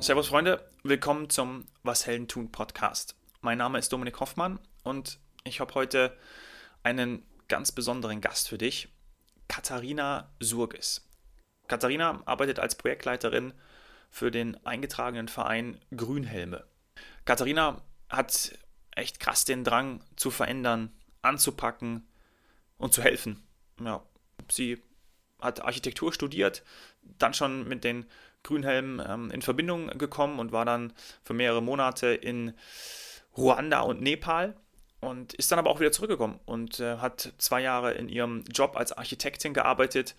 Servus Freunde, willkommen zum Was Helden tun Podcast. Mein Name ist Dominik Hoffmann und ich habe heute einen ganz besonderen Gast für dich, Katharina Surgis. Katharina arbeitet als Projektleiterin für den eingetragenen Verein Grünhelme. Katharina hat echt krass den Drang zu verändern, anzupacken und zu helfen. Ja, sie hat Architektur studiert, dann schon mit den Grünhelm ähm, in Verbindung gekommen und war dann für mehrere Monate in Ruanda und Nepal und ist dann aber auch wieder zurückgekommen und äh, hat zwei Jahre in ihrem Job als Architektin gearbeitet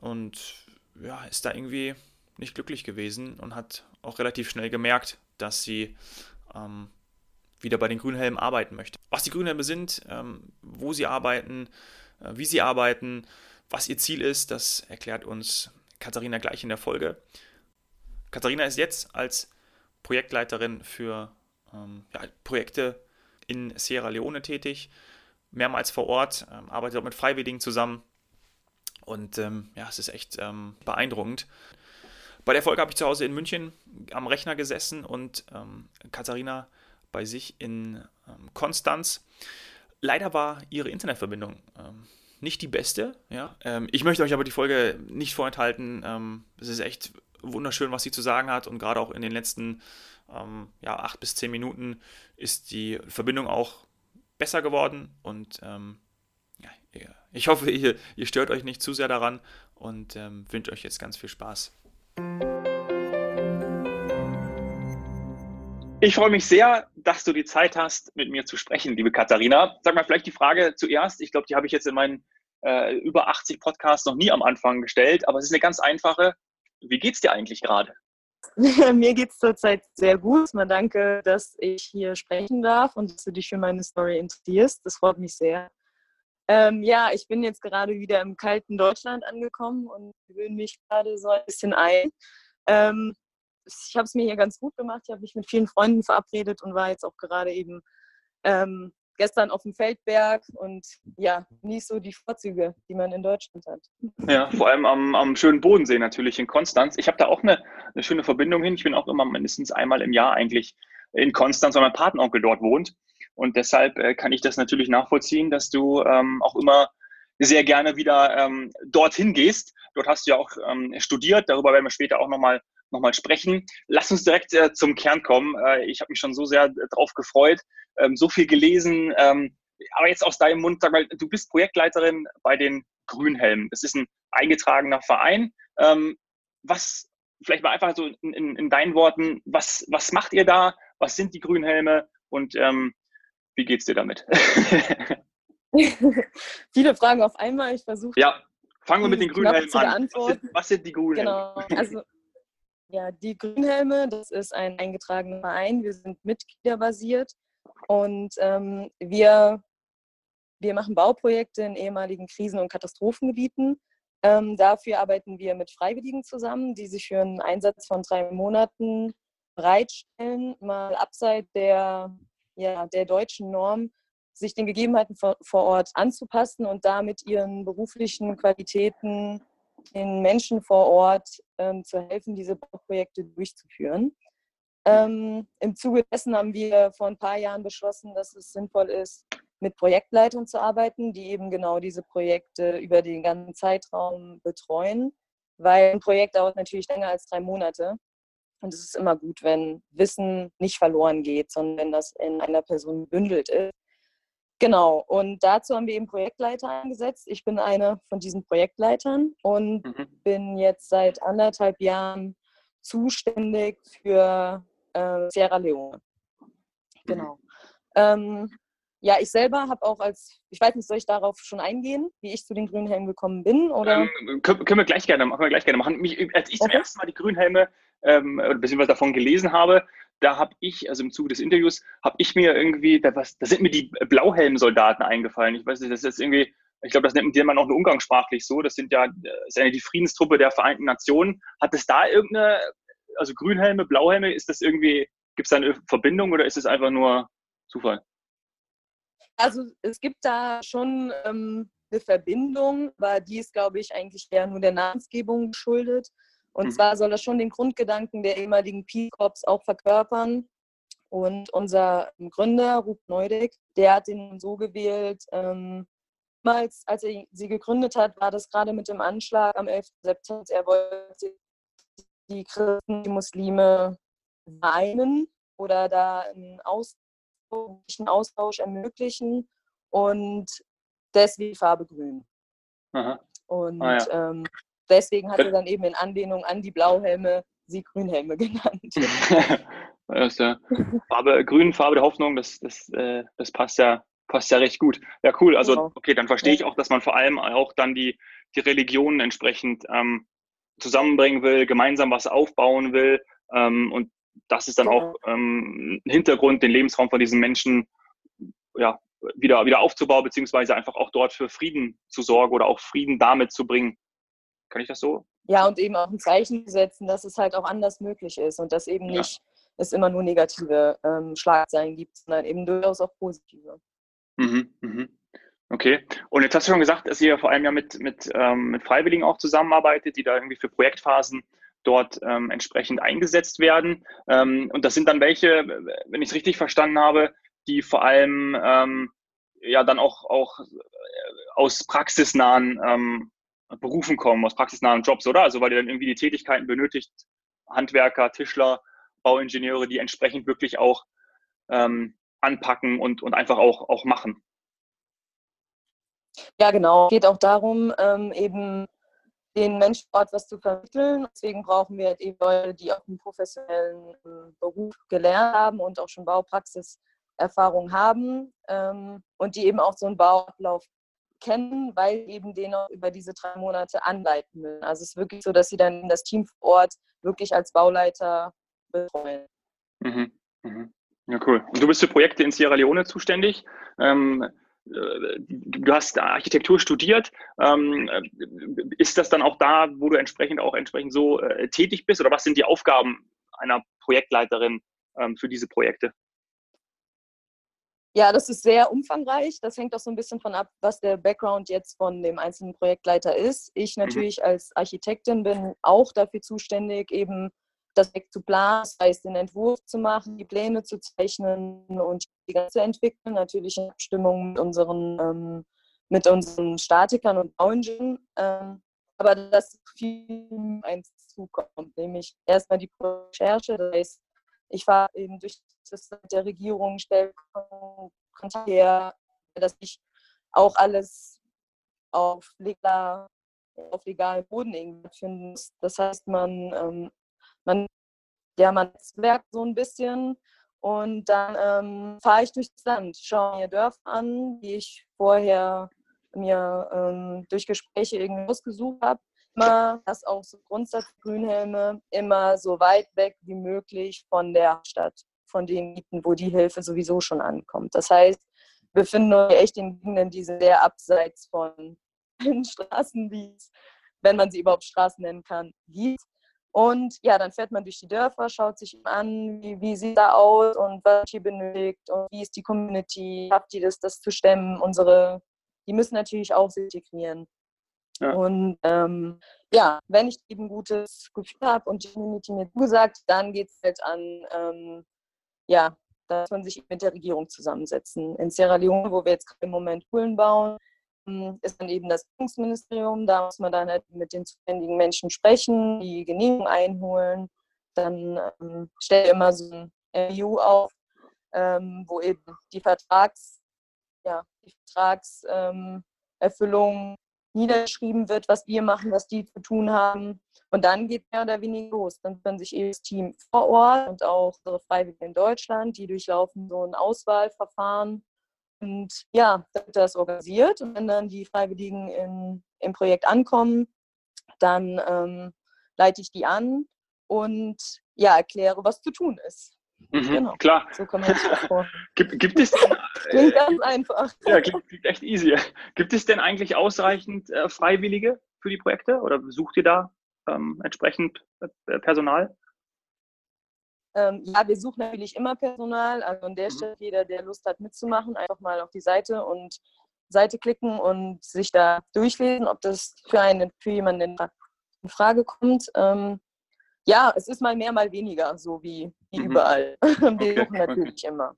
und ja, ist da irgendwie nicht glücklich gewesen und hat auch relativ schnell gemerkt, dass sie ähm, wieder bei den Grünhelmen arbeiten möchte. Was die Grünhelme sind, ähm, wo sie arbeiten, äh, wie sie arbeiten, was ihr Ziel ist, das erklärt uns Katharina gleich in der Folge. Katharina ist jetzt als Projektleiterin für ähm, ja, Projekte in Sierra Leone tätig, mehrmals vor Ort, ähm, arbeitet auch mit Freiwilligen zusammen und ähm, ja, es ist echt ähm, beeindruckend. Bei der Folge habe ich zu Hause in München am Rechner gesessen und ähm, Katharina bei sich in ähm, Konstanz. Leider war ihre Internetverbindung nicht die beste. Ja? ich möchte euch aber die Folge nicht vorenthalten. es ist echt wunderschön, was sie zu sagen hat und gerade auch in den letzten ähm, ja, acht bis zehn Minuten ist die Verbindung auch besser geworden und ähm, ja, ich hoffe, ihr, ihr, stört euch nicht zu sehr daran und ähm, wünsche euch jetzt ganz viel Spaß. Ich freue mich sehr, dass du die Zeit hast, mit mir zu sprechen, liebe Katharina. Sag mal vielleicht die Frage zuerst. Ich glaube, die habe ich jetzt in meinen äh, über 80 Podcasts noch nie am Anfang gestellt, aber es ist eine ganz einfache. Wie geht's dir eigentlich gerade? Mir geht es zurzeit sehr gut. Man danke, dass ich hier sprechen darf und dass du dich für meine Story interessierst. Das freut mich sehr. Ähm, ja, ich bin jetzt gerade wieder im kalten Deutschland angekommen und gewöhne mich gerade so ein bisschen ein. Ähm, ich habe es mir hier ganz gut gemacht. Ich habe mich mit vielen Freunden verabredet und war jetzt auch gerade eben ähm, gestern auf dem Feldberg und ja, nicht so die Vorzüge, die man in Deutschland hat. Ja, vor allem am, am schönen Bodensee natürlich in Konstanz. Ich habe da auch eine, eine schöne Verbindung hin. Ich bin auch immer mindestens einmal im Jahr eigentlich in Konstanz, weil mein Patenonkel dort wohnt. Und deshalb äh, kann ich das natürlich nachvollziehen, dass du ähm, auch immer sehr gerne wieder ähm, dorthin gehst. Dort hast du ja auch ähm, studiert, darüber werden wir später auch nochmal noch mal sprechen. Lass uns direkt äh, zum Kern kommen. Äh, ich habe mich schon so sehr äh, drauf gefreut, ähm, so viel gelesen. Ähm, aber jetzt aus deinem Mund, sag mal, du bist Projektleiterin bei den Grünhelmen. Das ist ein eingetragener Verein. Ähm, was, vielleicht mal einfach so in, in, in, deinen Worten, was, was macht ihr da? Was sind die Grünhelme? Und ähm, wie geht's dir damit? Viele Fragen auf einmal. Ich versuche. Ja, fangen wir mit den Grünhelmen an. Was sind, was sind, die Grünhelme? Genau. Also, ja, die Grünhelme, das ist ein eingetragener Verein. Wir sind mitgliederbasiert und ähm, wir, wir machen Bauprojekte in ehemaligen Krisen- und Katastrophengebieten. Ähm, dafür arbeiten wir mit Freiwilligen zusammen, die sich für einen Einsatz von drei Monaten bereitstellen, mal abseits der, ja, der deutschen Norm, sich den Gegebenheiten vor, vor Ort anzupassen und damit ihren beruflichen Qualitäten den Menschen vor Ort ähm, zu helfen, diese Bauprojekte durchzuführen. Ähm, Im Zuge dessen haben wir vor ein paar Jahren beschlossen, dass es sinnvoll ist, mit Projektleitern zu arbeiten, die eben genau diese Projekte über den ganzen Zeitraum betreuen, weil ein Projekt dauert natürlich länger als drei Monate. Und es ist immer gut, wenn Wissen nicht verloren geht, sondern wenn das in einer Person gebündelt ist. Genau, und dazu haben wir eben Projektleiter eingesetzt. Ich bin eine von diesen Projektleitern und mhm. bin jetzt seit anderthalb Jahren zuständig für äh, Sierra Leone. Genau. Mhm. Ähm, ja, ich selber habe auch als, ich weiß nicht, soll ich darauf schon eingehen, wie ich zu den Grünhelmen gekommen bin? Oder? Ähm, können, können, wir gleich gerne, können wir gleich gerne machen. Mich, als ich okay. zum ersten Mal die Grünhelme ähm, beziehungsweise davon gelesen habe, da habe ich, also im Zuge des Interviews, habe ich mir irgendwie, da, was, da sind mir die Blauhelm-Soldaten eingefallen. Ich weiß nicht, das ist irgendwie, ich glaube, das nennt man auch nur umgangssprachlich so. Das sind ja, das ist ja die Friedenstruppe der Vereinten Nationen. Hat es da irgendeine, also Grünhelme, Blauhelme, ist das irgendwie, gibt es da eine Verbindung oder ist es einfach nur Zufall? Also es gibt da schon ähm, eine Verbindung, aber die ist, glaube ich, eigentlich eher nur der Namensgebung geschuldet. Und mhm. zwar soll das schon den Grundgedanken der ehemaligen Peace Corps auch verkörpern. Und unser Gründer, Rup Neudeck, der hat ihn so gewählt, ähm, damals, als er sie gegründet hat, war das gerade mit dem Anschlag am 11. September. Er wollte die Christen, die Muslime vereinen oder da einen Austausch ermöglichen und deswegen Farbe grün. Aha. Und ah, ja. ähm, deswegen hat er dann eben in Anlehnung an die Blauhelme sie Grünhelme genannt. das ist ja Farbe, grün, Farbe der Hoffnung, das, das, äh, das passt ja passt ja recht gut. Ja, cool. Also, genau. okay, dann verstehe ich auch, dass man vor allem auch dann die, die Religionen entsprechend ähm, zusammenbringen will, gemeinsam was aufbauen will. Ähm, und das ist dann auch ähm, Hintergrund, den Lebensraum von diesen Menschen ja, wieder, wieder aufzubauen, beziehungsweise einfach auch dort für Frieden zu sorgen oder auch Frieden damit zu bringen. Kann ich das so? Ja, und eben auch ein Zeichen setzen, dass es halt auch anders möglich ist und dass eben ja. nicht es immer nur negative ähm, Schlagzeilen gibt, sondern eben durchaus auch positive. Mhm, mhm. Okay. Und jetzt hast du schon gesagt, dass ihr vor allem ja mit, mit, ähm, mit Freiwilligen auch zusammenarbeitet, die da irgendwie für Projektphasen dort ähm, entsprechend eingesetzt werden. Ähm, und das sind dann welche, wenn ich es richtig verstanden habe, die vor allem ähm, ja dann auch, auch äh, aus praxisnahen ähm, Berufen kommen, aus praxisnahen Jobs, oder? Also weil ihr dann irgendwie die Tätigkeiten benötigt, Handwerker, Tischler, Bauingenieure, die entsprechend wirklich auch ähm, anpacken und, und einfach auch, auch machen. Ja, genau. Es geht auch darum, ähm, eben den Menschen dort was zu vermitteln. Deswegen brauchen wir halt eben Leute, die auch einen professionellen ähm, Beruf gelernt haben und auch schon Baupraxiserfahrung haben ähm, und die eben auch so einen Bauablauf kennen, weil eben den auch über diese drei Monate anleiten müssen. Also es ist wirklich so, dass sie dann das Team vor Ort wirklich als Bauleiter betreuen. Mhm. Mhm. Ja, cool. Und du bist für Projekte in Sierra Leone zuständig. Ähm, äh, du hast Architektur studiert. Ähm, äh, ist das dann auch da, wo du entsprechend auch entsprechend so äh, tätig bist? Oder was sind die Aufgaben einer Projektleiterin ähm, für diese Projekte? Ja, das ist sehr umfangreich. Das hängt auch so ein bisschen von ab, was der Background jetzt von dem einzelnen Projektleiter ist. Ich mhm. natürlich mhm. als Architektin bin auch dafür zuständig, eben das Projekt zu planen, das heißt den Entwurf zu machen, die Pläne zu zeichnen und die ganze entwickeln, natürlich in Abstimmung mit unseren, ähm, mit unseren Statikern und Bauingenieuren. Ähm, aber dass viel eins zukommt, nämlich erstmal die Recherche, das heißt, ich fahre eben durch das der Regierung, stelle Kontakt her, dass ich auch alles auf legaler auf legalen Boden irgendwie finden muss. Das heißt, man ähm, man, ja, man netzwerkt so ein bisschen und dann ähm, fahre ich durchs Land, schaue mir Dörfer an, die ich vorher mir ähm, durch Gespräche irgendwie ausgesucht habe. Immer, das auch so Grundsatz Grünhelme, immer so weit weg wie möglich von der Stadt, von den Gebieten, wo die Hilfe sowieso schon ankommt. Das heißt, wir befinden uns echt in Gegenden, die sehr abseits von den Straßen, wie es, wenn man sie überhaupt Straßen nennen kann, gibt. Und ja, dann fährt man durch die Dörfer, schaut sich an, wie, wie sieht da aus und was hier benötigt und wie ist die Community, habt ihr das, das zu stemmen? Unsere, die müssen natürlich auch sich integrieren. Ja. Und ähm, ja, wenn ich eben ein gutes Gefühl habe und die Community mir zugesagt, dann geht es halt an, ähm, ja, dass man sich mit der Regierung zusammensetzen. In Sierra Leone, wo wir jetzt im Moment Schulen bauen, ist dann eben das Bildungsministerium. Da muss man dann halt mit den zuständigen Menschen sprechen, die Genehmigung einholen. Dann ähm, stellt immer so ein MU auf, ähm, wo eben die Vertrags, ja, die Vertragserfüllung ähm, niedergeschrieben wird, was wir machen, was die zu tun haben. Und dann geht mehr oder weniger los. Dann können sich eben das Team vor Ort und auch unsere Freiwilligen in Deutschland, die durchlaufen so ein Auswahlverfahren und ja, das organisiert und wenn dann die Freiwilligen in, im Projekt ankommen, dann ähm, leite ich die an und ja, erkläre, was zu tun ist. Mhm, genau. Klar. So kann man sich das gibt, gibt es denn, Klingt ganz einfach. Ja, klingt, klingt, echt easy. Gibt es denn eigentlich ausreichend äh, Freiwillige für die Projekte oder sucht ihr da ähm, entsprechend äh, Personal? Ähm, ja, wir suchen natürlich immer Personal. Also an der mhm. Stelle, jeder, der Lust hat mitzumachen, einfach mal auf die Seite und Seite klicken und sich da durchlesen, ob das für einen, für jemanden in Frage kommt. Ähm, ja, es ist mal mehr, mal weniger, so wie, wie mhm. überall. Wir okay, suchen natürlich okay. immer.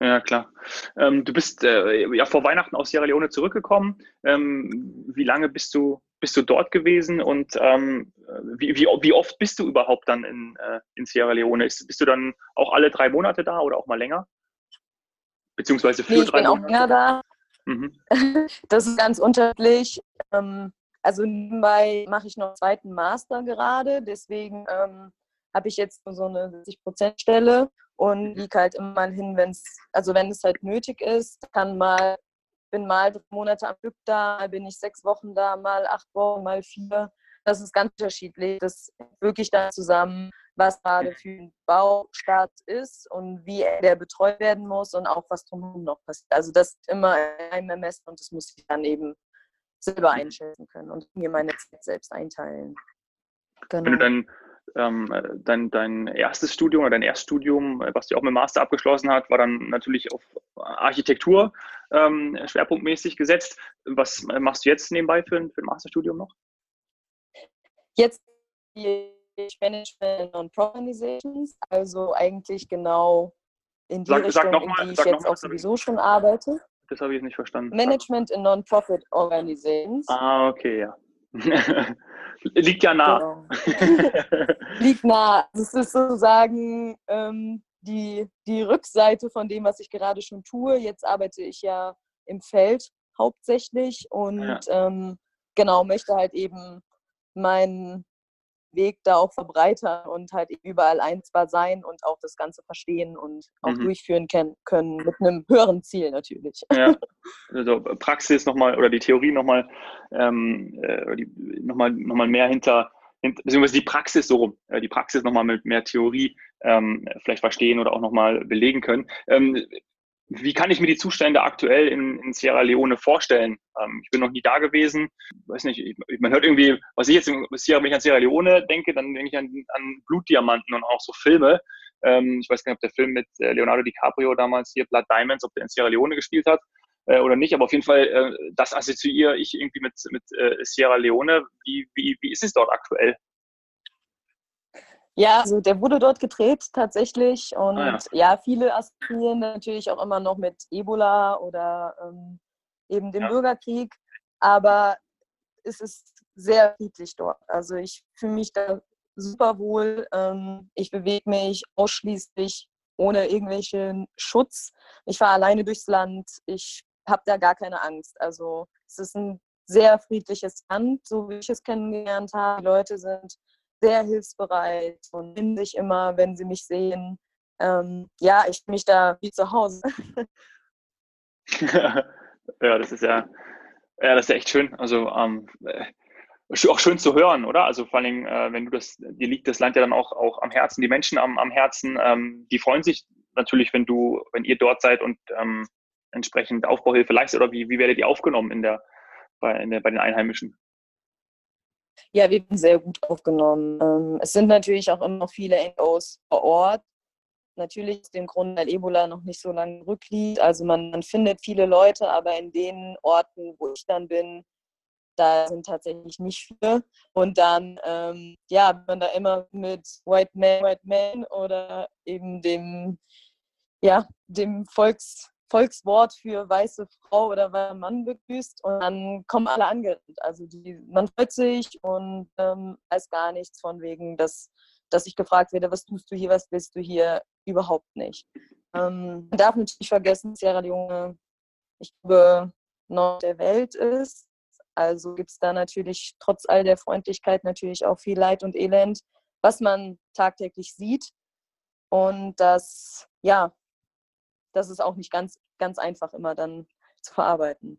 Ja, klar. Ähm, du bist äh, ja vor Weihnachten aus Sierra Leone zurückgekommen. Ähm, wie lange bist du, bist du dort gewesen und ähm, wie, wie, wie, oft bist du überhaupt dann in, äh, in Sierra Leone? Ist, bist du dann auch alle drei Monate da oder auch mal länger? Beziehungsweise für nee, ich drei bin Monate? auch länger da. Mhm. Das ist ganz unterschiedlich. Ähm, also nebenbei mache ich noch einen zweiten Master gerade, deswegen ähm, habe ich jetzt so eine 60%-Stelle und mhm. liege halt immer hin, wenn es, also wenn es halt nötig ist, kann mal, bin mal drei Monate am Stück da, mal bin ich sechs Wochen da, mal acht Wochen, mal vier. Das ist ganz unterschiedlich. Das wirklich da zusammen, was gerade für ein Baustart ist und wie der betreut werden muss und auch was drumherum noch passiert. Also das ist immer ein Ermessen und das muss ich dann eben selber mhm. einschätzen können und mir meine Zeit selbst einteilen. Genau. Wenn du dann ähm, dein, dein erstes Studium oder dein Erststudium, äh, was du auch mit Master abgeschlossen hast, war dann natürlich auf Architektur ähm, schwerpunktmäßig gesetzt. Was machst du jetzt nebenbei für, ein, für ein Masterstudium noch? Jetzt Management Non-Profit also eigentlich genau in die sag, Richtung, sag mal, in die ich jetzt auch sowieso schon arbeite. Das habe ich jetzt nicht verstanden. Management in Non-Profit Organizations. Ah, okay, ja. Liegt ja nah. Genau. Liegt nah. Das ist sozusagen ähm, die, die Rückseite von dem, was ich gerade schon tue. Jetzt arbeite ich ja im Feld hauptsächlich und ja. ähm, genau möchte halt eben meinen Weg da auch verbreitern und halt überall einsbar sein und auch das Ganze verstehen und auch mhm. durchführen können mit einem höheren Ziel natürlich. Ja, also Praxis nochmal oder die Theorie nochmal ähm, äh, nochmal noch mal mehr hinter, hinter, beziehungsweise die Praxis so rum, äh, die Praxis nochmal mit mehr Theorie ähm, vielleicht verstehen oder auch nochmal belegen können. Ähm, wie kann ich mir die Zustände aktuell in, in Sierra Leone vorstellen? Ähm, ich bin noch nie da gewesen. Weiß nicht, ich, man hört irgendwie, was ich jetzt in Sierra, wenn ich an Sierra Leone denke, dann denke ich an, an Blutdiamanten und auch so Filme. Ähm, ich weiß gar nicht, ob der Film mit äh, Leonardo DiCaprio damals hier Blood Diamonds, ob der in Sierra Leone gespielt hat äh, oder nicht, aber auf jeden Fall, äh, das assoziiere ich irgendwie mit, mit äh, Sierra Leone. Wie, wie, wie ist es dort aktuell? Ja, also der wurde dort gedreht tatsächlich und ah, ja. ja. viele assoziieren natürlich auch immer noch mit Ebola oder ähm, eben dem ja. Bürgerkrieg, aber es ist sehr friedlich dort. Also ich fühle mich da super wohl. Ähm, ich bewege mich ausschließlich ohne irgendwelchen Schutz. Ich fahre alleine durchs Land. Ich habe da gar keine Angst. Also es ist ein sehr friedliches Land, so wie ich es kennengelernt habe. Die Leute sind sehr hilfsbereit und finden sich immer, wenn sie mich sehen. Ähm, ja, ich bin mich da wie zu Hause. ja, das ist ja, ja, das ist echt schön. Also ähm, äh, auch schön zu hören, oder? Also vor allem, äh, wenn du das, dir liegt das Land ja dann auch, auch am Herzen, die Menschen am, am Herzen, ähm, die freuen sich natürlich, wenn du, wenn ihr dort seid und ähm, entsprechend Aufbauhilfe leistet, oder wie, wie werdet ihr aufgenommen in der, bei, in der, bei den Einheimischen? Ja, wir werden sehr gut aufgenommen. Ähm, es sind natürlich auch immer noch viele NGOs vor Ort. Natürlich aus dem Grund, weil Ebola noch nicht so lange rückliegt. Also man, man findet viele Leute, aber in den Orten, wo ich dann bin, da sind tatsächlich nicht viele. Und dann, ähm, ja, man da immer mit White Man, White Man oder eben dem, ja, dem Volks, Volkswort für weiße Frau oder weißer Mann begrüßt und dann kommen alle angerannt. Also die, man freut sich und ähm, weiß gar nichts von wegen, dass, dass ich gefragt werde, was tust du hier, was willst du hier? Überhaupt nicht. Ähm, man darf natürlich vergessen, Sierra Leone, ich glaube, Nord der Welt ist. Also gibt es da natürlich trotz all der Freundlichkeit natürlich auch viel Leid und Elend, was man tagtäglich sieht. Und das, ja, das ist auch nicht ganz ganz einfach immer dann zu verarbeiten.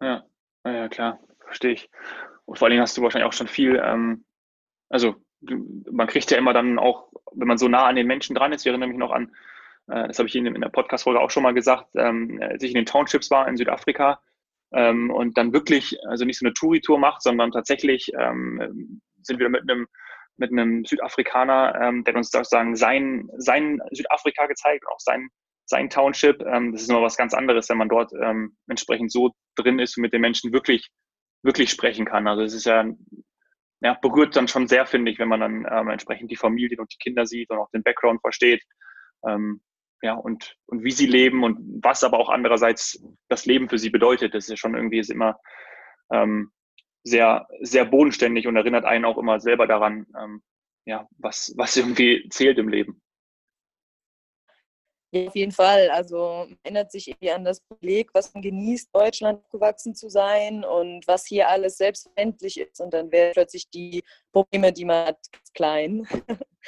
Ja, ja klar, verstehe ich. Und vor allen Dingen hast du wahrscheinlich auch schon viel, ähm, also man kriegt ja immer dann auch, wenn man so nah an den Menschen dran ist, ich erinnere mich noch an, äh, das habe ich in, in der Podcast-Folge auch schon mal gesagt, ähm, als ich in den Townships war in Südafrika ähm, und dann wirklich, also nicht so eine Touri-Tour macht, sondern tatsächlich ähm, sind wir mit einem mit einem Südafrikaner, ähm, der uns sozusagen sein, sein Südafrika gezeigt, auch sein sein Township. Ähm, das ist immer was ganz anderes, wenn man dort ähm, entsprechend so drin ist und mit den Menschen wirklich, wirklich sprechen kann. Also es ist ja ja, berührt dann schon sehr, finde ich, wenn man dann ähm, entsprechend die Familien und die Kinder sieht und auch den Background versteht. Ähm, ja, und, und wie sie leben und was aber auch andererseits das Leben für sie bedeutet. Das ist ja schon irgendwie ist immer ähm, sehr, sehr bodenständig und erinnert einen auch immer selber daran, ähm, ja, was, was irgendwie zählt im Leben. Ja, auf jeden Fall. Also man erinnert sich irgendwie an das Privileg, was man genießt, Deutschland gewachsen zu sein und was hier alles selbstverständlich ist. Und dann werden plötzlich die Probleme, die man hat, klein.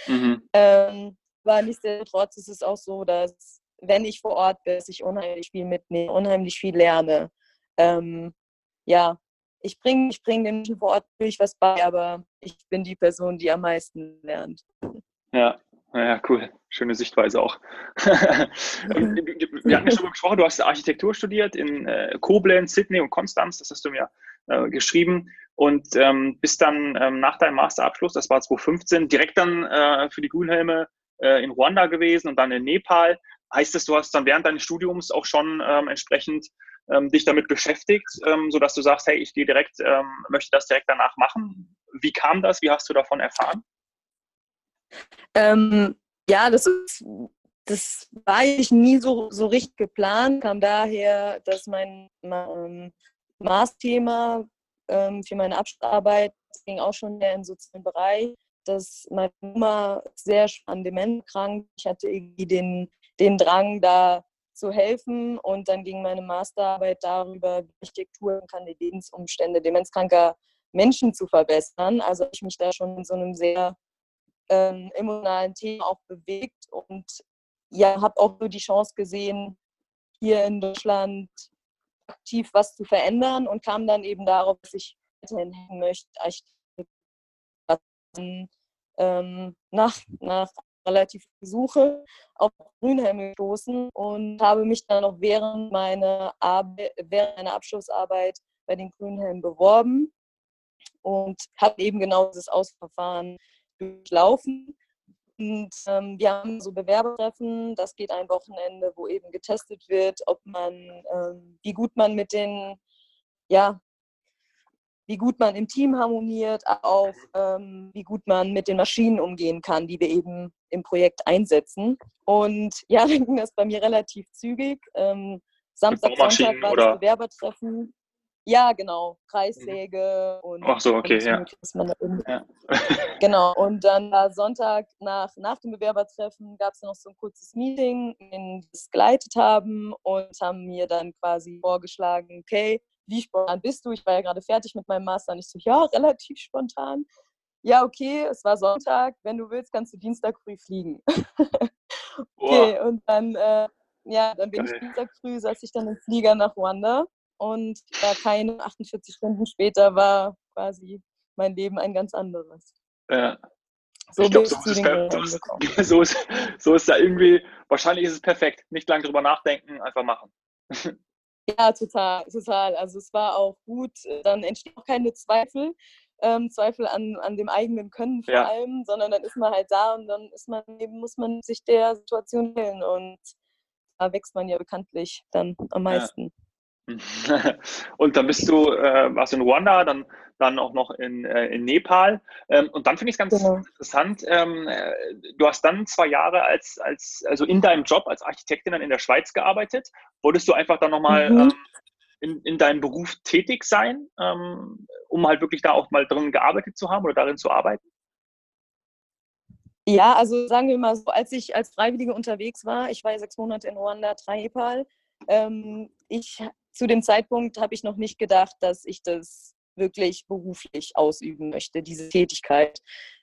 Mhm. ähm, aber nichtsdestotrotz ist es auch so, dass wenn ich vor Ort bin, dass ich unheimlich viel mitnehme, unheimlich viel lerne. Ähm, ja, ich bringe ich bring den Menschen vor Ort natürlich was bei, aber ich bin die Person, die am meisten lernt. Ja, ja, cool. Schöne Sichtweise auch. Wir hatten ja schon mal gesprochen, du hast Architektur studiert in äh, Koblenz, Sydney und Konstanz, das hast du mir äh, geschrieben. Und ähm, bist dann ähm, nach deinem Masterabschluss, das war 2015, direkt dann äh, für die Grünhelme äh, in Ruanda gewesen und dann in Nepal. Heißt das, du hast dann während deines Studiums auch schon ähm, entsprechend dich damit beschäftigt, ähm, sodass du sagst, hey, ich gehe direkt, möchte das direkt danach machen. Wie kam das? Wie hast du davon erfahren? Ähm, ja, das ist, das war eigentlich nie so, so richtig geplant, kam daher, dass mein, mein Maßthema ähm, für meine Abschlussarbeit ging auch schon mehr in sozialen Bereich, dass meine Mama sehr an Demenz krank. Ich hatte irgendwie den, den Drang, da zu helfen. Und dann ging meine Masterarbeit darüber, Architektur und die Lebensumstände demenzkranker Menschen zu verbessern. Also ich mich da schon in so einem sehr ähm, emotionalen Thema auch bewegt und ja, habe auch so die Chance gesehen, hier in Deutschland aktiv was zu verändern und kam dann eben darauf, dass ich weiterhin hängen möchte, ähm, nach, nach relativ Suche auf Grünhelm gestoßen und habe mich dann noch während meiner, Arbeit, während meiner Abschlussarbeit bei den Grünhelmen beworben und habe eben genau dieses Ausverfahren durchlaufen. Und ähm, wir haben so Bewerbertreffen, das geht ein Wochenende, wo eben getestet wird, ob man, ähm, wie gut man mit den ja, wie gut man im Team harmoniert, auch ähm, wie gut man mit den Maschinen umgehen kann, die wir eben im Projekt einsetzen. Und ja, dann ging das bei mir relativ zügig. Ähm, Samstag, Sonntag war das Bewerbertreffen. Ja, genau. Kreissäge und. Ach so, okay, ja. ja. genau. Und dann war Sonntag nach, nach dem Bewerbertreffen gab es noch so ein kurzes Meeting, in es geleitet haben und haben mir dann quasi vorgeschlagen, okay, wie spontan bist du? Ich war ja gerade fertig mit meinem Master und ich so, ja, relativ spontan. Ja, okay, es war Sonntag. Wenn du willst, kannst du Dienstag früh fliegen. okay, und dann, äh, ja, dann bin Geil. ich Dienstag früh, saß ich dann im Flieger nach Ruanda und da keine 48 Stunden später war quasi mein Leben ein ganz anderes. Ja. So ich glaube, so, ist es so, ist, so ist da irgendwie, wahrscheinlich ist es perfekt. Nicht lange drüber nachdenken, einfach machen. Ja, total, total. Also es war auch gut, dann entstehen auch keine Zweifel, ähm, Zweifel an, an dem eigenen Können vor ja. allem, sondern dann ist man halt da und dann ist man eben, muss man sich der Situation stellen und da wächst man ja bekanntlich dann am meisten. Ja. und dann bist du, äh, warst in Ruanda, dann, dann auch noch in, äh, in Nepal. Ähm, und dann finde ich es ganz genau. interessant, ähm, äh, du hast dann zwei Jahre als, als, also in deinem Job als Architektin dann in der Schweiz gearbeitet. Wolltest du einfach dann nochmal mhm. ähm, in, in deinem Beruf tätig sein, ähm, um halt wirklich da auch mal drin gearbeitet zu haben oder darin zu arbeiten? Ja, also sagen wir mal so, als ich als Freiwillige unterwegs war, ich war ja sechs Monate in Ruanda, drei Nepal, ähm, ich zu dem Zeitpunkt habe ich noch nicht gedacht, dass ich das wirklich beruflich ausüben möchte, diese Tätigkeit.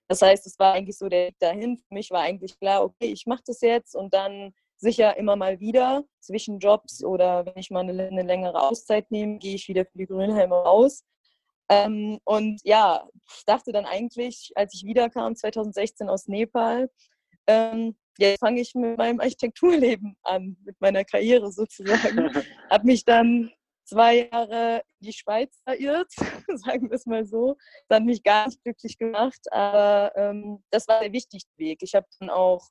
Das heißt, es war eigentlich so der Weg dahin. Für mich war eigentlich klar, okay, ich mache das jetzt und dann sicher immer mal wieder zwischen Jobs oder wenn ich mal eine, eine längere Auszeit nehme, gehe ich wieder für die Grünhelme raus. Ähm, und ja, dachte dann eigentlich, als ich wiederkam 2016 aus Nepal, ähm, jetzt fange ich mit meinem Architekturleben an, mit meiner Karriere sozusagen. habe mich dann zwei Jahre in die Schweiz verirrt, sagen wir es mal so. Das hat mich gar nicht glücklich gemacht, aber ähm, das war der wichtigste Weg. Ich habe dann auch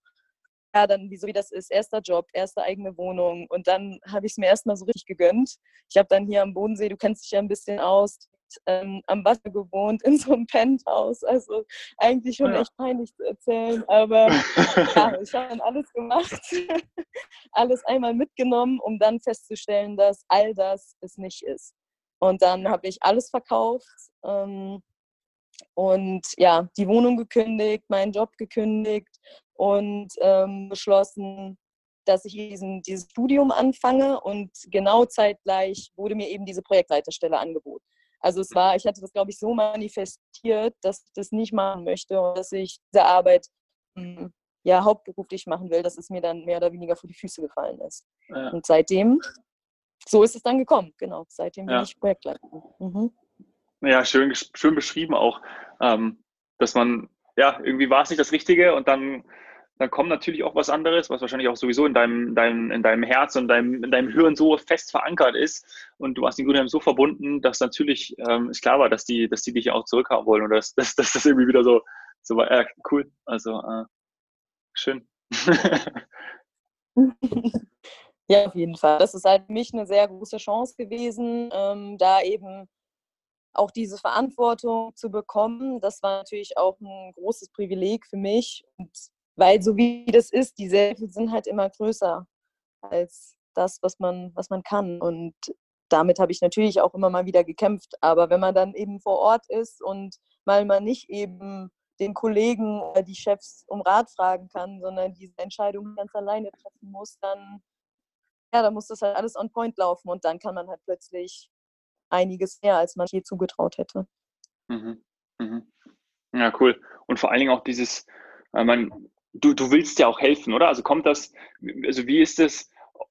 dann wie so wie das ist, erster Job, erste eigene Wohnung und dann habe ich es mir erstmal so richtig gegönnt. Ich habe dann hier am Bodensee, du kennst dich ja ein bisschen aus, ähm, am Wasser gewohnt, in so einem Penthouse. Also eigentlich schon ja. echt peinlich zu erzählen, aber ja, ich habe dann alles gemacht, alles einmal mitgenommen, um dann festzustellen, dass all das es nicht ist. Und dann habe ich alles verkauft ähm, und ja, die Wohnung gekündigt, meinen Job gekündigt und ähm, beschlossen, dass ich diesen, dieses Studium anfange und genau zeitgleich wurde mir eben diese Projektleiterstelle angeboten. Also es war, ich hatte das, glaube ich, so manifestiert, dass ich das nicht machen möchte und dass ich diese Arbeit hm, ja hauptberuflich machen will, dass es mir dann mehr oder weniger vor die Füße gefallen ist. Ja. Und seitdem, so ist es dann gekommen, genau. Seitdem bin ja. ich Projektleiterin. Mhm. Ja, schön, schön beschrieben auch, ähm, dass man, ja, irgendwie war es nicht das Richtige und dann dann kommt natürlich auch was anderes, was wahrscheinlich auch sowieso in deinem, deinem, in deinem Herz und deinem, in deinem Hirn so fest verankert ist. Und du hast den Grunde so verbunden, dass natürlich ähm, ist klar war, dass die, dass die dich auch zurückhaben wollen und dass, dass, dass das irgendwie wieder so, so war. Äh, cool. Also äh, schön. ja, auf jeden Fall. Das ist halt für mich eine sehr große Chance gewesen, ähm, da eben auch diese Verantwortung zu bekommen. Das war natürlich auch ein großes Privileg für mich. Und weil so wie das ist, die Selbsthilfe sind halt immer größer als das, was man, was man kann. Und damit habe ich natürlich auch immer mal wieder gekämpft. Aber wenn man dann eben vor Ort ist und mal man nicht eben den Kollegen oder die Chefs um Rat fragen kann, sondern diese Entscheidung ganz alleine treffen muss, dann, ja, dann muss das halt alles on point laufen und dann kann man halt plötzlich einiges mehr, als man je zugetraut hätte. Mhm. Mhm. Ja, cool. Und vor allen Dingen auch dieses, äh, man, du, du willst ja auch helfen, oder? Also kommt das, also wie ist das?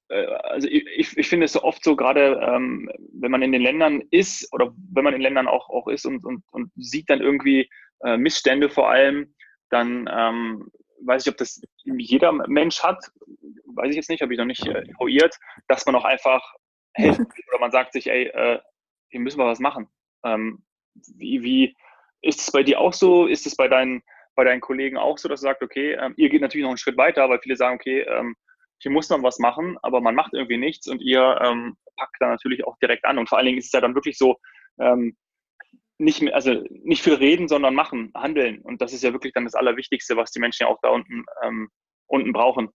Äh, also ich, ich finde es so oft so, gerade ähm, wenn man in den Ländern ist oder wenn man in Ländern auch, auch ist und, und, und sieht dann irgendwie äh, Missstände vor allem, dann ähm, weiß ich, ob das jeder Mensch hat, weiß ich jetzt nicht, habe ich noch nicht äh, eruiert, dass man auch einfach helfen oder man sagt sich, ey, äh, hier müssen wir was machen. Ähm, wie, wie ist es bei dir auch so? Ist es bei deinen bei deinen Kollegen auch so, dass du sagst, okay, ähm, ihr geht natürlich noch einen Schritt weiter, weil viele sagen, okay, ähm, hier muss man was machen, aber man macht irgendwie nichts und ihr ähm, packt da natürlich auch direkt an. Und vor allen Dingen ist es ja dann wirklich so, ähm, nicht mehr, also nicht viel reden, sondern machen, handeln. Und das ist ja wirklich dann das Allerwichtigste, was die Menschen ja auch da unten, ähm, unten brauchen.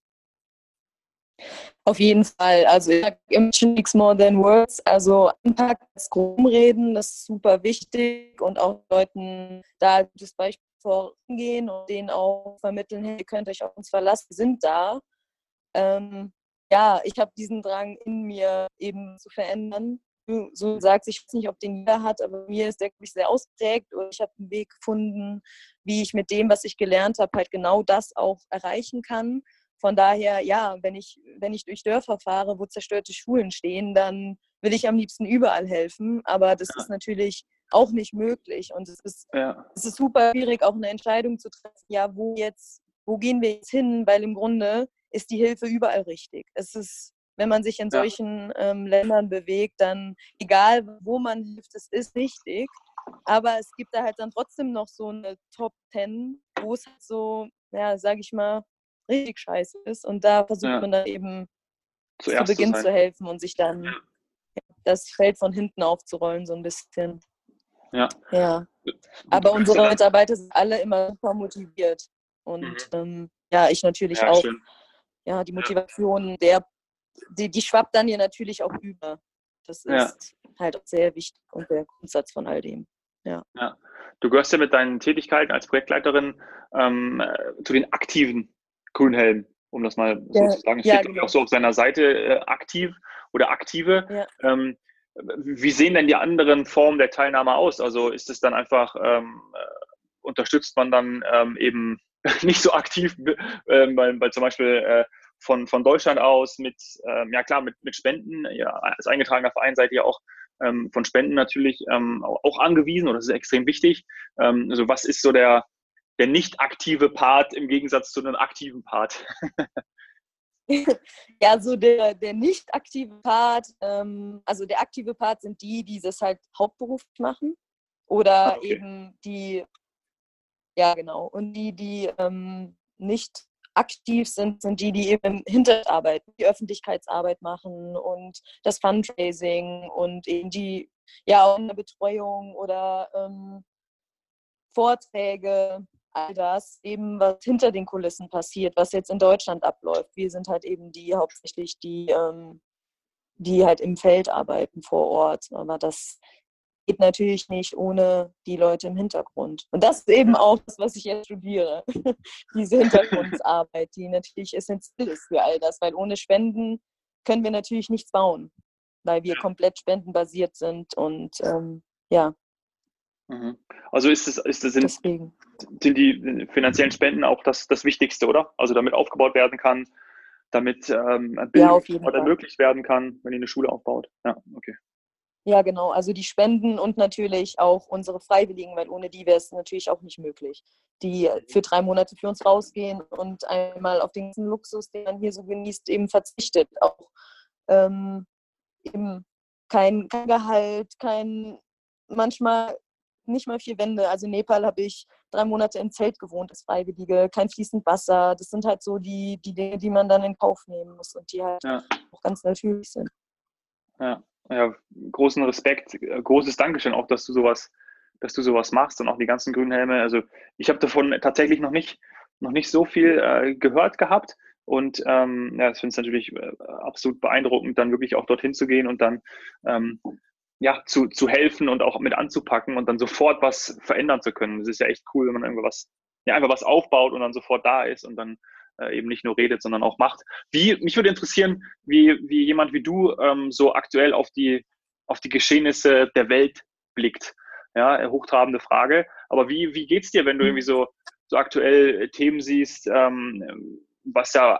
Auf jeden Fall. Also ich sage immer nichts more than words. Also anpacken, reden, das ist super wichtig und auch Leuten da das Beispiel vorangehen und denen auch vermitteln, hey, ihr könnt euch auf uns verlassen, wir sind da. Ähm, ja, ich habe diesen Drang in mir eben zu verändern. Du so sagst, ich weiß nicht, ob den jeder hat, aber mir ist der wirklich sehr ausgeprägt und ich habe einen Weg gefunden, wie ich mit dem, was ich gelernt habe, halt genau das auch erreichen kann. Von daher, ja, wenn ich, wenn ich durch Dörfer fahre, wo zerstörte Schulen stehen, dann will ich am liebsten überall helfen. Aber das ja. ist natürlich auch nicht möglich. Und es ist, ja. es ist super schwierig, auch eine Entscheidung zu treffen, ja, wo jetzt, wo gehen wir jetzt hin? Weil im Grunde ist die Hilfe überall richtig. Es ist, wenn man sich in solchen ähm, Ländern bewegt, dann egal wo man hilft, es ist wichtig. Aber es gibt da halt dann trotzdem noch so eine Top Ten, wo es halt so, ja, sag ich mal, richtig scheiße ist. Und da versucht ja. man dann eben Zuerst zu Beginn zu, zu helfen und sich dann das Feld von hinten aufzurollen, so ein bisschen. Ja. ja. Aber unsere Mitarbeiter sind alle immer super motiviert. Und mhm. ähm, ja, ich natürlich ja, auch. Schön. Ja, die Motivation, der, die, die schwappt dann hier natürlich auch über. Das ist halt auch sehr wichtig und der Grundsatz von all dem. Ja. ja. Du gehörst ja mit deinen Tätigkeiten als Projektleiterin ähm, äh, zu den aktiven Grünhelmen, um das mal so ja. zu sagen. Steht ja, genau. auch so auf seiner Seite äh, aktiv oder aktive. Ja. Ähm, wie sehen denn die anderen Formen der Teilnahme aus? Also ist es dann einfach, ähm, äh, unterstützt man dann ähm, eben nicht so aktiv, äh, weil, weil zum Beispiel äh, von, von Deutschland aus mit, ähm, ja klar, mit, mit Spenden, ja, als eingetragener Verein seid ihr auch ähm, von Spenden natürlich ähm, auch angewiesen und das ist extrem wichtig. Also was ist so der, der nicht aktive Part im Gegensatz zu einem aktiven Part? ja, so der, der nicht aktive Part, ähm, also der aktive Part sind die, die das halt hauptberuflich machen oder okay. eben die, ja genau, und die, die ähm, nicht aktiv sind, sind die, die eben Hinterarbeit, die Öffentlichkeitsarbeit machen und das Fundraising und eben die, ja, auch eine Betreuung oder ähm, Vorträge, all das eben, was hinter den Kulissen passiert, was jetzt in Deutschland abläuft. Wir sind halt eben die hauptsächlich, die, ähm, die halt im Feld arbeiten vor Ort. Aber das geht natürlich nicht ohne die Leute im Hintergrund. Und das ist eben auch das, was ich jetzt studiere. Diese Hintergrundarbeit, die natürlich essentiell ist für all das, weil ohne Spenden können wir natürlich nichts bauen, weil wir komplett spendenbasiert sind und ähm, ja. Mhm. Also ist es, ist es sind, sind die finanziellen Spenden auch das, das Wichtigste, oder? Also damit aufgebaut werden kann, damit ähm, Bildung ja, ermöglicht werden kann, wenn ihr eine Schule aufbaut. Ja, okay. Ja, genau. Also die Spenden und natürlich auch unsere Freiwilligen, weil ohne die wäre es natürlich auch nicht möglich, die für drei Monate für uns rausgehen und einmal auf den ganzen Luxus, den man hier so genießt, eben verzichtet. Auch ähm, eben kein, kein Gehalt, kein manchmal nicht mal vier Wände. Also in Nepal habe ich drei Monate im Zelt gewohnt als Freiwillige, kein fließend Wasser. Das sind halt so die, die Dinge, die man dann in Kauf nehmen muss und die halt ja. auch ganz natürlich sind. Ja ja, großen Respekt, äh, großes Dankeschön auch, dass du sowas, dass du sowas machst und auch die ganzen grünen Helme. Also ich habe davon tatsächlich noch nicht, noch nicht so viel äh, gehört gehabt. Und ähm, ja, ich finde es natürlich äh, absolut beeindruckend, dann wirklich auch dorthin zu gehen und dann ähm, ja, zu, zu helfen und auch mit anzupacken und dann sofort was verändern zu können. Das ist ja echt cool, wenn man irgendwas, ja, einfach was aufbaut und dann sofort da ist und dann äh, eben nicht nur redet, sondern auch macht. Wie, mich würde interessieren, wie, wie jemand wie du ähm, so aktuell auf die, auf die Geschehnisse der Welt blickt. Ja, hochtrabende Frage. Aber wie, wie geht's dir, wenn du irgendwie so, so aktuell Themen siehst, ähm, was ja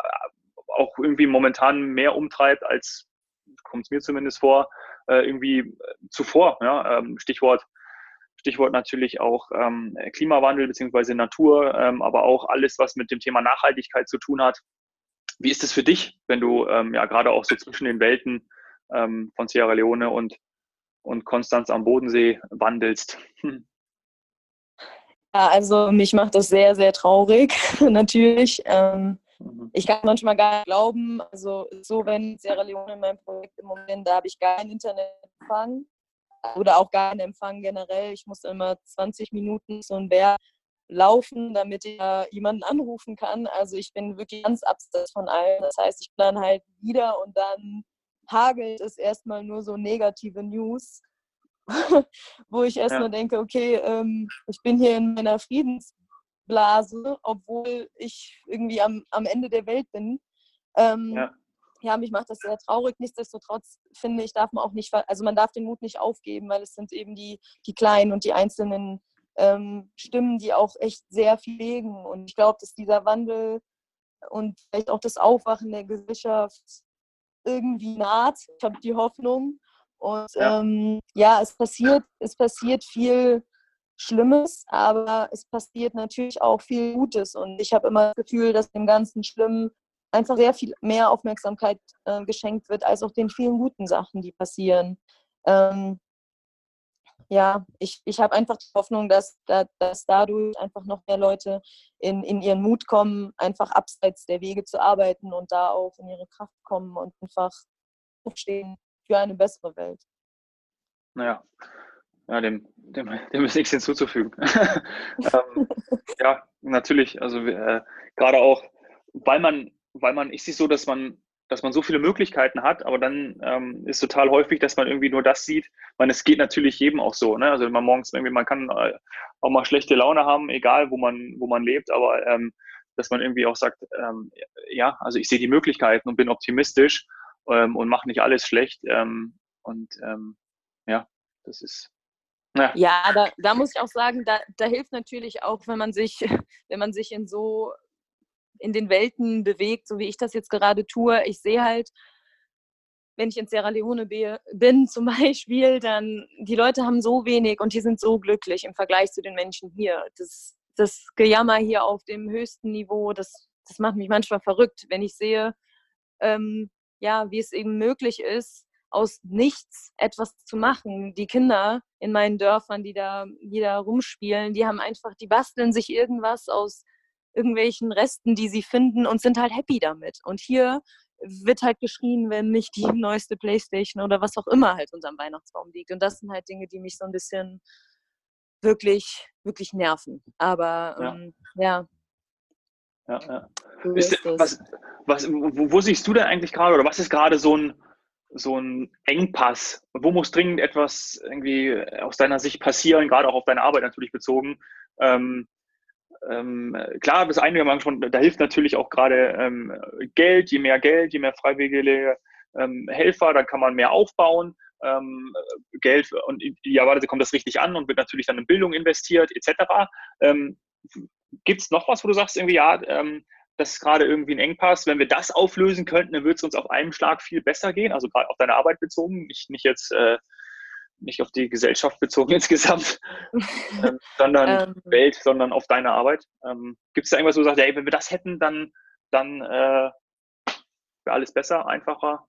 auch irgendwie momentan mehr umtreibt als, kommt es mir zumindest vor, äh, irgendwie zuvor. Ja? Ähm, Stichwort Stichwort natürlich auch ähm, Klimawandel bzw. Natur, ähm, aber auch alles, was mit dem Thema Nachhaltigkeit zu tun hat. Wie ist es für dich, wenn du ähm, ja gerade auch so zwischen den Welten ähm, von Sierra Leone und, und Konstanz am Bodensee wandelst? Hm. Ja, also mich macht das sehr, sehr traurig, natürlich. Ähm, mhm. ich kann manchmal gar nicht glauben, also so, wenn Sierra Leone in meinem Projekt im Moment, da habe ich gar kein Internetempfang oder auch gar keinen Empfang generell. Ich muss immer 20 Minuten so ein Berg laufen, damit ich jemanden anrufen kann. Also ich bin wirklich ganz abseits von allem. Das heißt, ich bin dann halt wieder und dann hagelt es erstmal nur so negative News, wo ich erstmal ja. denke, okay, ähm, ich bin hier in meiner Friedensblase, obwohl ich irgendwie am, am Ende der Welt bin. Ähm, ja ja, mich macht das sehr traurig. Nichtsdestotrotz finde ich, darf man auch nicht, also man darf den Mut nicht aufgeben, weil es sind eben die, die kleinen und die einzelnen ähm, Stimmen, die auch echt sehr viel legen. Und ich glaube, dass dieser Wandel und vielleicht auch das Aufwachen der Gesellschaft irgendwie naht. Ich habe die Hoffnung. Und ja. Ähm, ja, es passiert, es passiert viel Schlimmes, aber es passiert natürlich auch viel Gutes. Und ich habe immer das Gefühl, dass dem ganzen Schlimmen einfach sehr viel mehr Aufmerksamkeit äh, geschenkt wird, als auch den vielen guten Sachen, die passieren. Ähm, ja, ich, ich habe einfach die Hoffnung, dass, dass dadurch einfach noch mehr Leute in, in ihren Mut kommen, einfach abseits der Wege zu arbeiten und da auch in ihre Kraft kommen und einfach aufstehen für eine bessere Welt. Naja, ja, dem, dem, dem ist nichts hinzuzufügen. ähm, ja, natürlich, also äh, gerade auch, weil man weil man, ich sehe so, dass man, dass man so viele Möglichkeiten hat, aber dann ähm, ist total häufig, dass man irgendwie nur das sieht. Man, es geht natürlich jedem auch so, ne? Also man morgens irgendwie, man kann äh, auch mal schlechte Laune haben, egal wo man, wo man lebt, aber ähm, dass man irgendwie auch sagt, ähm, ja, also ich sehe die Möglichkeiten und bin optimistisch ähm, und mache nicht alles schlecht. Ähm, und ja, das ist. Ja, ja da, da muss ich auch sagen, da, da hilft natürlich auch, wenn man sich, wenn man sich in so in den Welten bewegt, so wie ich das jetzt gerade tue. Ich sehe halt, wenn ich in Sierra Leone bin zum Beispiel, dann die Leute haben so wenig und die sind so glücklich im Vergleich zu den Menschen hier. Das, das Gejammer hier auf dem höchsten Niveau, das, das macht mich manchmal verrückt, wenn ich sehe, ähm, ja, wie es eben möglich ist, aus nichts etwas zu machen. Die Kinder in meinen Dörfern, die da, die da rumspielen, die haben einfach, die basteln sich irgendwas aus irgendwelchen Resten, die sie finden und sind halt happy damit. Und hier wird halt geschrien, wenn nicht die neueste Playstation oder was auch immer halt unterm Weihnachtsbaum liegt. Und das sind halt Dinge, die mich so ein bisschen wirklich, wirklich nerven. Aber ja. Ähm, ja. ja, ja. So ist, ist was, was, wo, wo, siehst du denn eigentlich gerade oder was ist gerade so ein, so ein Engpass? Wo muss dringend etwas irgendwie aus deiner Sicht passieren, gerade auch auf deine Arbeit natürlich bezogen? Ähm, ähm, klar, das eine wir schon, da hilft natürlich auch gerade ähm, Geld, je mehr Geld, je mehr freiwillige ähm, Helfer, dann kann man mehr aufbauen. Ähm, Geld und idealerweise kommt das richtig an und wird natürlich dann in Bildung investiert, etc. Ähm, Gibt es noch was, wo du sagst, irgendwie, ja, ähm, das ist gerade irgendwie ein Engpass. Wenn wir das auflösen könnten, dann würde es uns auf einem Schlag viel besser gehen. Also gerade auf deine Arbeit bezogen, nicht, nicht jetzt äh, nicht auf die Gesellschaft bezogen insgesamt, ähm, sondern ähm, Welt, sondern auf deine Arbeit. Ähm, Gibt es da irgendwas, wo du sagst, ey, wenn wir das hätten, dann, dann äh, wäre alles besser, einfacher?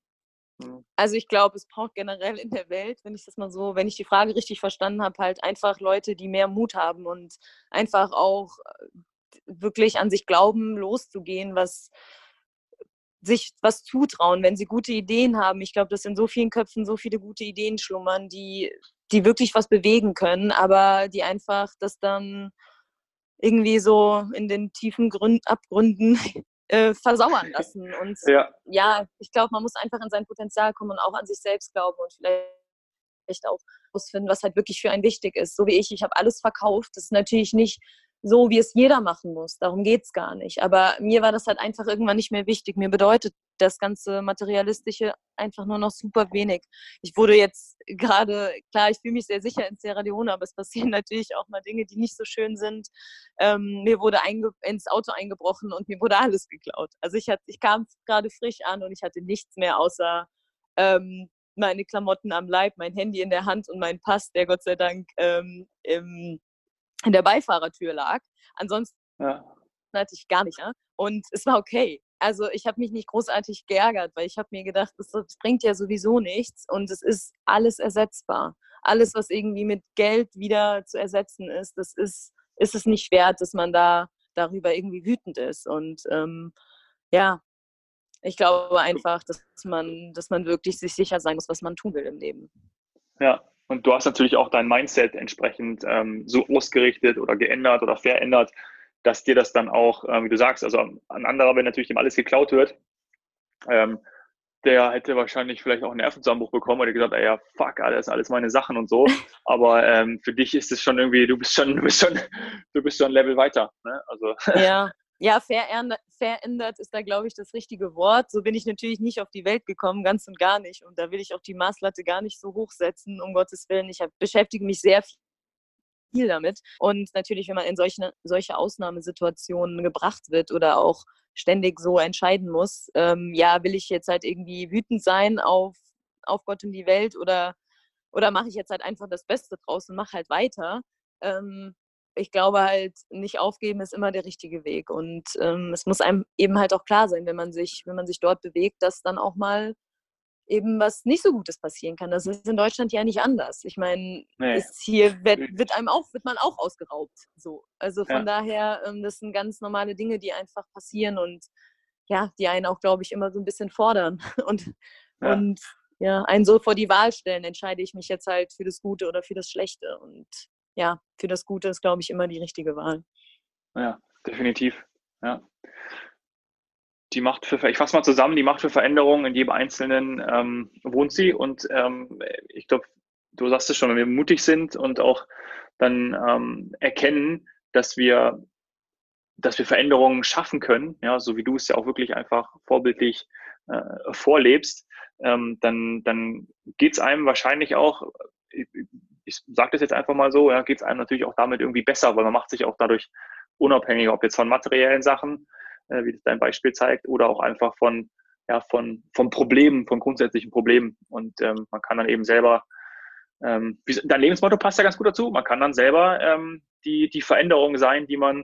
Hm. Also ich glaube, es braucht generell in der Welt, wenn ich das mal so, wenn ich die Frage richtig verstanden habe, halt einfach Leute, die mehr Mut haben und einfach auch äh, wirklich an sich glauben, loszugehen, was sich was zutrauen, wenn sie gute Ideen haben. Ich glaube, dass in so vielen Köpfen so viele gute Ideen schlummern, die, die wirklich was bewegen können, aber die einfach das dann irgendwie so in den tiefen Gründ Abgründen äh, versauern lassen. Und ja, ja ich glaube, man muss einfach in sein Potenzial kommen und auch an sich selbst glauben und vielleicht auch ausfinden, was halt wirklich für einen wichtig ist. So wie ich, ich habe alles verkauft. Das ist natürlich nicht so, wie es jeder machen muss. Darum geht es gar nicht. Aber mir war das halt einfach irgendwann nicht mehr wichtig. Mir bedeutet das ganze Materialistische einfach nur noch super wenig. Ich wurde jetzt gerade, klar, ich fühle mich sehr sicher in Sierra Leone, aber es passieren natürlich auch mal Dinge, die nicht so schön sind. Ähm, mir wurde ins Auto eingebrochen und mir wurde alles geklaut. Also ich, hatte, ich kam gerade frisch an und ich hatte nichts mehr außer ähm, meine Klamotten am Leib, mein Handy in der Hand und mein Pass, der Gott sei Dank ähm, im in der Beifahrertür lag. Ansonsten ja. hatte ich gar nicht. Ja? Und es war okay. Also ich habe mich nicht großartig geärgert, weil ich habe mir gedacht, das, das, bringt ja sowieso nichts und es ist alles ersetzbar. Alles, was irgendwie mit Geld wieder zu ersetzen ist, das ist, ist es nicht wert, dass man da darüber irgendwie wütend ist. Und ähm, ja, ich glaube einfach, dass man, dass man wirklich sich sicher sein muss, was man tun will im Leben. Ja, und du hast natürlich auch dein Mindset entsprechend ähm, so ausgerichtet oder geändert oder verändert, dass dir das dann auch, äh, wie du sagst, also ein anderer, wenn natürlich dem alles geklaut wird, ähm, der hätte wahrscheinlich vielleicht auch einen Nervenzusammenbruch bekommen, weil er gesagt, ey, ja, fuck, das sind alles meine Sachen und so. Aber ähm, für dich ist es schon irgendwie, du bist schon, du bist schon, du bist schon ein Level weiter. Ne? Also. Ja, ja, verändert ist da, glaube ich, das richtige Wort. So bin ich natürlich nicht auf die Welt gekommen, ganz und gar nicht. Und da will ich auch die Maßlatte gar nicht so hoch setzen, um Gottes Willen. Ich hab, beschäftige mich sehr viel damit. Und natürlich, wenn man in solche, solche Ausnahmesituationen gebracht wird oder auch ständig so entscheiden muss, ähm, ja, will ich jetzt halt irgendwie wütend sein auf, auf Gott und die Welt oder, oder mache ich jetzt halt einfach das Beste draus und mache halt weiter. Ähm, ich glaube halt, nicht aufgeben ist immer der richtige Weg. Und ähm, es muss einem eben halt auch klar sein, wenn man sich, wenn man sich dort bewegt, dass dann auch mal eben was nicht so Gutes passieren kann. Das ist in Deutschland ja nicht anders. Ich meine, nee. hier wird, wird, einem auch, wird man auch ausgeraubt. So. Also von ja. daher, ähm, das sind ganz normale Dinge, die einfach passieren und ja, die einen auch, glaube ich, immer so ein bisschen fordern. Und, ja. und ja, einen so vor die Wahl stellen, entscheide ich mich jetzt halt für das Gute oder für das Schlechte. Und ja, für das Gute ist, glaube ich, immer die richtige Wahl. Ja, definitiv. Ja. Die Macht für, ich fasse mal zusammen, die Macht für Veränderungen in jedem Einzelnen ähm, wohnt sie und ähm, ich glaube, du sagst es schon, wenn wir mutig sind und auch dann ähm, erkennen, dass wir, dass wir Veränderungen schaffen können, ja, so wie du es ja auch wirklich einfach vorbildlich äh, vorlebst, ähm, dann, dann geht es einem wahrscheinlich auch, ich sage das jetzt einfach mal so, ja, geht es einem natürlich auch damit irgendwie besser, weil man macht sich auch dadurch unabhängiger, ob jetzt von materiellen Sachen, äh, wie das dein Beispiel zeigt, oder auch einfach von, ja, von, von Problemen, von grundsätzlichen Problemen. Und ähm, man kann dann eben selber, ähm, dein Lebensmotto passt ja ganz gut dazu, man kann dann selber ähm, die, die Veränderung sein, die man,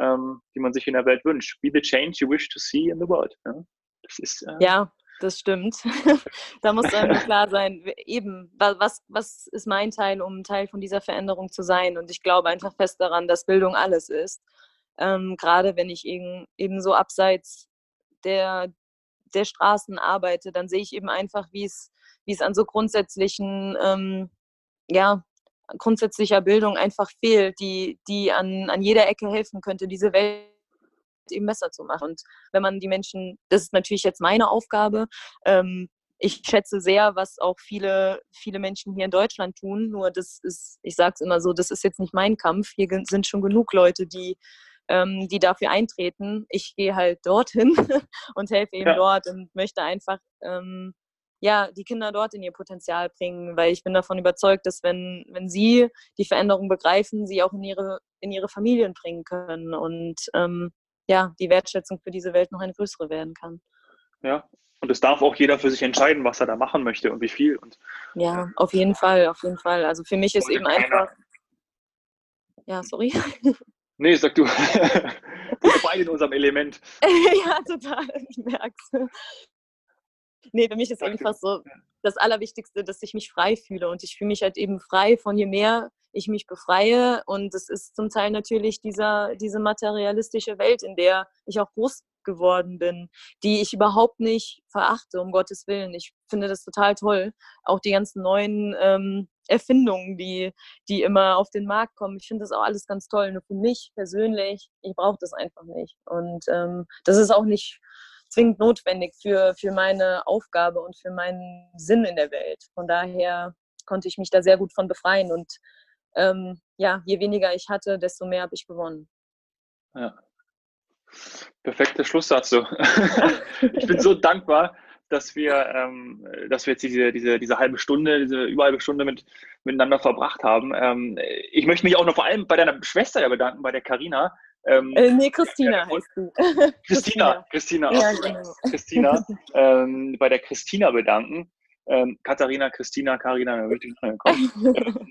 ähm, die man sich in der Welt wünscht. Be the change you wish to see in the world. Ja, das ist, äh, ja das stimmt. da muss einem klar sein, eben, was, was ist mein Teil, um Teil von dieser Veränderung zu sein? Und ich glaube einfach fest daran, dass Bildung alles ist. Ähm, Gerade wenn ich eben, eben so abseits der, der Straßen arbeite, dann sehe ich eben einfach, wie es, wie es an so grundsätzlichen, ähm, ja, grundsätzlicher Bildung einfach fehlt, die, die an, an jeder Ecke helfen könnte, diese Welt eben besser zu machen. Und wenn man die Menschen, das ist natürlich jetzt meine Aufgabe, ähm, ich schätze sehr, was auch viele, viele Menschen hier in Deutschland tun. Nur das ist, ich sage es immer so, das ist jetzt nicht mein Kampf. Hier sind schon genug Leute, die, ähm, die dafür eintreten. Ich gehe halt dorthin und helfe eben ja. dort und möchte einfach ähm, ja, die Kinder dort in ihr Potenzial bringen, weil ich bin davon überzeugt, dass wenn, wenn sie die Veränderung begreifen, sie auch in ihre, in ihre Familien bringen können und ähm, ja, die Wertschätzung für diese Welt noch eine größere werden kann. Ja, und es darf auch jeder für sich entscheiden, was er da machen möchte und wie viel. Und, ja, auf jeden Fall, auf jeden Fall. Also für mich ist eben einfach. Ja, sorry. Nee, sag du. Wir sind beide in unserem Element. ja, total. Ich merk's. Nee, für mich ist einfach so das Allerwichtigste, dass ich mich frei fühle. Und ich fühle mich halt eben frei von je mehr ich mich befreie. Und es ist zum Teil natürlich dieser, diese materialistische Welt, in der ich auch groß geworden bin, die ich überhaupt nicht verachte, um Gottes Willen. Ich finde das total toll. Auch die ganzen neuen ähm, Erfindungen, die, die immer auf den Markt kommen. Ich finde das auch alles ganz toll. Nur für mich persönlich, ich brauche das einfach nicht. Und ähm, das ist auch nicht zwingend notwendig für, für meine Aufgabe und für meinen Sinn in der Welt. Von daher konnte ich mich da sehr gut von befreien und ähm, ja, je weniger ich hatte, desto mehr habe ich gewonnen. Ja. Perfekter Schlusssatz. So. ich bin so dankbar, dass wir, ähm, dass wir jetzt diese, diese, diese halbe Stunde, diese über halbe Stunde mit, miteinander verbracht haben. Ähm, ich möchte mich auch noch vor allem bei deiner Schwester ja bedanken, bei der Carina. Ähm, äh, nee, Christina heißt du. Christina, Christina, ja, genau. Christina, ähm, bei der Christina bedanken. Ähm, Katharina, Christina, Carina, da würde ich noch kommen.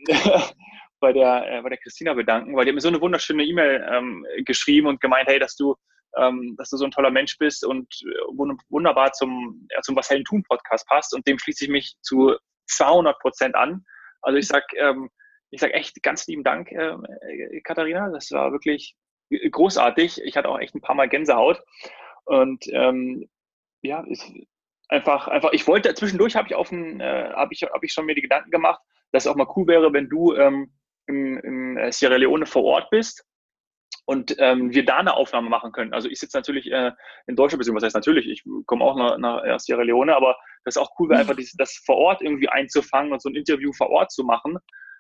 bei der, äh, bei der Christina bedanken, weil die hat mir so eine wunderschöne E-Mail ähm, geschrieben und gemeint, hey, dass du, ähm, dass du so ein toller Mensch bist und äh, wunderbar zum, ja, zum Was Hellen tun Podcast passt und dem schließe ich mich zu 200 Prozent an. Also ich sag, ähm, ich sag echt ganz lieben Dank, ähm, äh, Katharina. Das war wirklich großartig. Ich hatte auch echt ein paar Mal Gänsehaut und ähm, ja, ist einfach, einfach. Ich wollte zwischendurch habe ich auf ein, äh, habe ich, habe ich schon mir die Gedanken gemacht, dass es auch mal cool wäre, wenn du ähm, in, in äh, Sierra Leone vor Ort bist und ähm, wir da eine Aufnahme machen können. Also ich sitze natürlich äh, in Deutschland, beziehungsweise was heißt natürlich, ich komme auch nach, nach Sierra Leone, aber das ist auch cool, wäre einfach dieses, das vor Ort irgendwie einzufangen und so ein Interview vor Ort zu machen.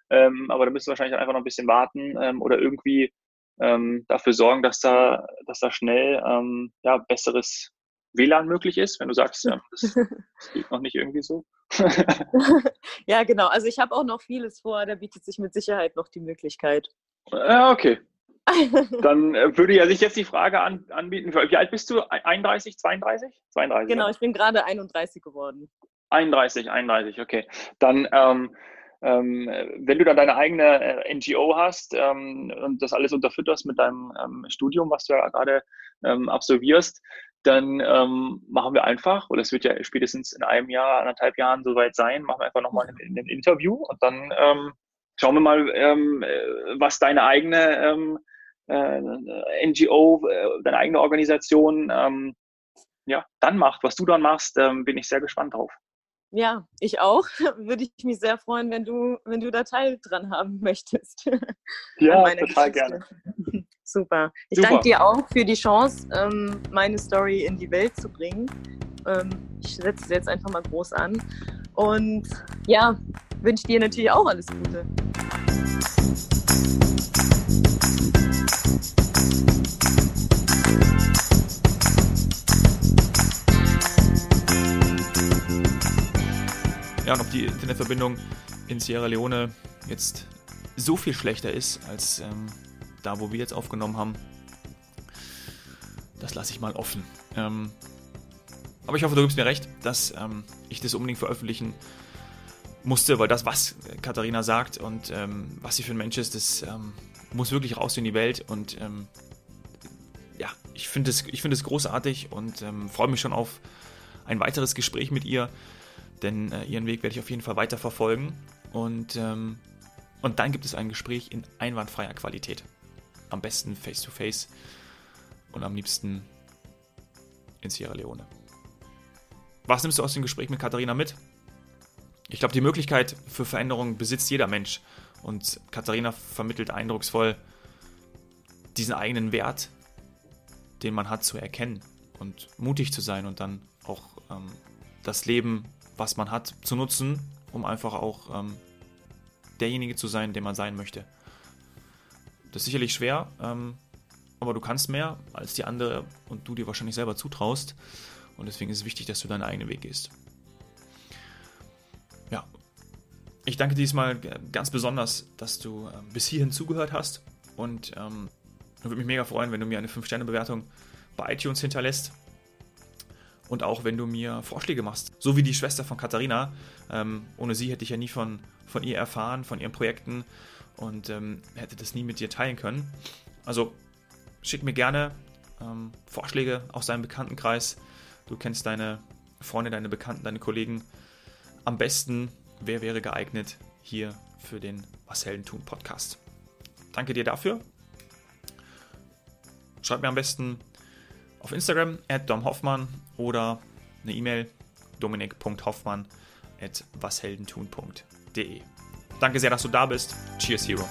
Ähm, aber da müsst ihr wahrscheinlich einfach noch ein bisschen warten ähm, oder irgendwie ähm, dafür sorgen, dass da, dass da schnell ähm, ja, besseres WLAN möglich ist, wenn du sagst, ja, das, das geht noch nicht irgendwie so. ja, genau. Also ich habe auch noch vieles vor, da bietet sich mit Sicherheit noch die Möglichkeit. Ja, okay. Dann äh, würde ja sich jetzt die Frage an, anbieten, wie alt bist du? 31, 32? 32 genau, ja. ich bin gerade 31 geworden. 31, 31, okay. Dann, ähm, wenn du dann deine eigene äh, NGO hast ähm, und das alles unterfütterst mit deinem ähm, Studium, was du ja gerade ähm, absolvierst, dann ähm, machen wir einfach, oder es wird ja spätestens in einem Jahr, anderthalb Jahren soweit sein, machen wir einfach nochmal ein, ein Interview und dann ähm, schauen wir mal, ähm, was deine eigene ähm, äh, NGO, äh, deine eigene Organisation ähm, ja, dann macht. Was du dann machst, ähm, bin ich sehr gespannt drauf. Ja, ich auch. Würde ich mich sehr freuen, wenn du, wenn du da Teil dran haben möchtest. Ja, total Geschichte. gerne. Super. Ich Super. danke dir auch für die Chance, ähm, meine Story in die Welt zu bringen. Ähm, ich setze es jetzt einfach mal groß an. Und ja, wünsche dir natürlich auch alles Gute. Ja, und ob die Internetverbindung in Sierra Leone jetzt so viel schlechter ist als ähm, da, wo wir jetzt aufgenommen haben, das lasse ich mal offen. Ähm, aber ich hoffe, du gibst mir recht, dass ähm, ich das unbedingt veröffentlichen musste, weil das, was Katharina sagt und ähm, was sie für ein Mensch ist, das ähm, muss wirklich raus in die Welt und ähm, ja, ich finde es find großartig und freue mich schon auf ein weiteres Gespräch mit ihr denn äh, ihren Weg werde ich auf jeden Fall weiter verfolgen. Und, ähm, und dann gibt es ein Gespräch in einwandfreier Qualität. am besten face to face und am liebsten in Sierra Leone. Was nimmst du aus dem Gespräch mit Katharina mit? Ich glaube, die Möglichkeit für Veränderung besitzt jeder Mensch. Und Katharina vermittelt eindrucksvoll diesen eigenen Wert, den man hat, zu erkennen und mutig zu sein und dann auch ähm, das Leben, was man hat, zu nutzen, um einfach auch ähm, derjenige zu sein, der man sein möchte. Das ist sicherlich schwer, ähm, aber du kannst mehr, als die andere und du dir wahrscheinlich selber zutraust. Und deswegen ist es wichtig, dass du deinen eigenen Weg gehst. Ja, ich danke diesmal ganz besonders, dass du äh, bis hierhin zugehört hast und ähm, würde mich mega freuen, wenn du mir eine 5-Sterne-Bewertung bei iTunes hinterlässt und auch wenn du mir Vorschläge machst. So wie die Schwester von Katharina. Ähm, ohne sie hätte ich ja nie von, von ihr erfahren, von ihren Projekten und ähm, hätte das nie mit dir teilen können. Also schick mir gerne ähm, Vorschläge aus deinem Bekanntenkreis. Du kennst deine Freunde, deine Bekannten, deine Kollegen am besten. Wer wäre geeignet hier für den Was Helden tun Podcast? Danke dir dafür. Schreib mir am besten auf Instagram at domhoffmann oder eine E-Mail dominik.hoffmann at washeldentun.de. Danke sehr, dass du da bist. Cheers, Hero.